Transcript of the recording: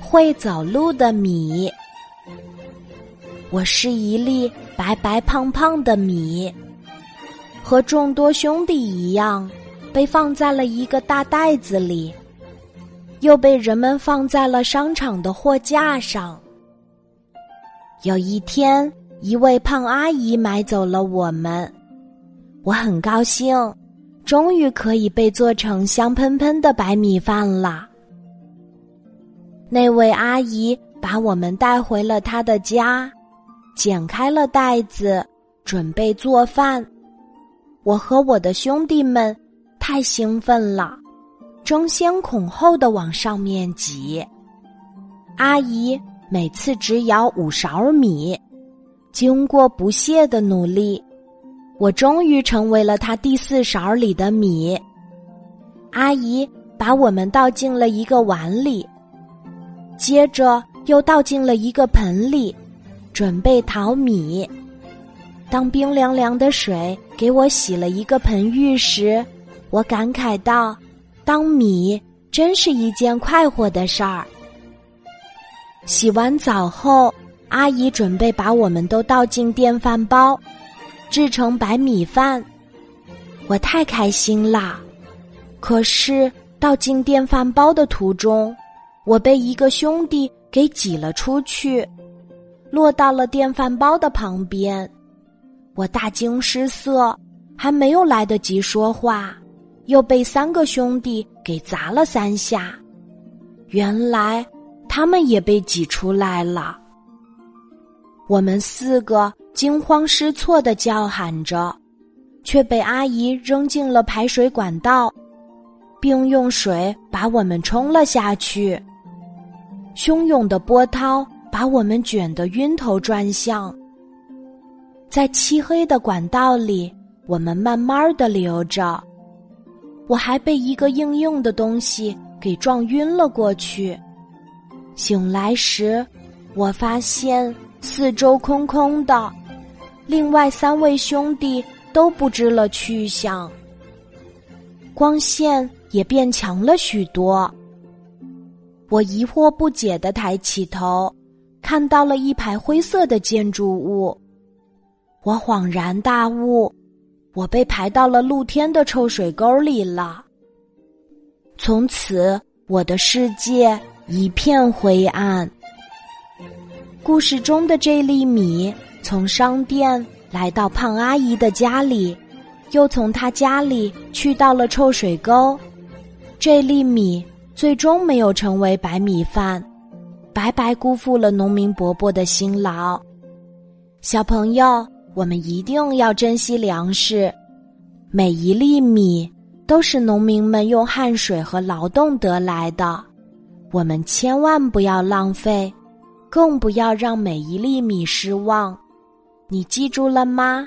会走路的米。我是一粒白白胖胖的米，和众多兄弟一样，被放在了一个大袋子里，又被人们放在了商场的货架上。有一天，一位胖阿姨买走了我们，我很高兴，终于可以被做成香喷喷的白米饭了。那位阿姨把我们带回了她的家，剪开了袋子，准备做饭。我和我的兄弟们太兴奋了，争先恐后的往上面挤。阿姨每次只舀五勺米，经过不懈的努力，我终于成为了她第四勺里的米。阿姨把我们倒进了一个碗里。接着又倒进了一个盆里，准备淘米。当冰凉凉的水给我洗了一个盆浴时，我感慨道：“当米真是一件快活的事儿。”洗完澡后，阿姨准备把我们都倒进电饭煲，制成白米饭。我太开心啦！可是倒进电饭煲的途中。我被一个兄弟给挤了出去，落到了电饭煲的旁边。我大惊失色，还没有来得及说话，又被三个兄弟给砸了三下。原来他们也被挤出来了。我们四个惊慌失措的叫喊着，却被阿姨扔进了排水管道，并用水把我们冲了下去。汹涌的波涛把我们卷得晕头转向，在漆黑的管道里，我们慢慢的流着。我还被一个硬硬的东西给撞晕了过去。醒来时，我发现四周空空的，另外三位兄弟都不知了去向。光线也变强了许多。我疑惑不解的抬起头，看到了一排灰色的建筑物。我恍然大悟，我被排到了露天的臭水沟里了。从此，我的世界一片灰暗。故事中的这粒米从商店来到胖阿姨的家里，又从她家里去到了臭水沟。这粒米。最终没有成为白米饭，白白辜负了农民伯伯的辛劳。小朋友，我们一定要珍惜粮食，每一粒米都是农民们用汗水和劳动得来的，我们千万不要浪费，更不要让每一粒米失望。你记住了吗？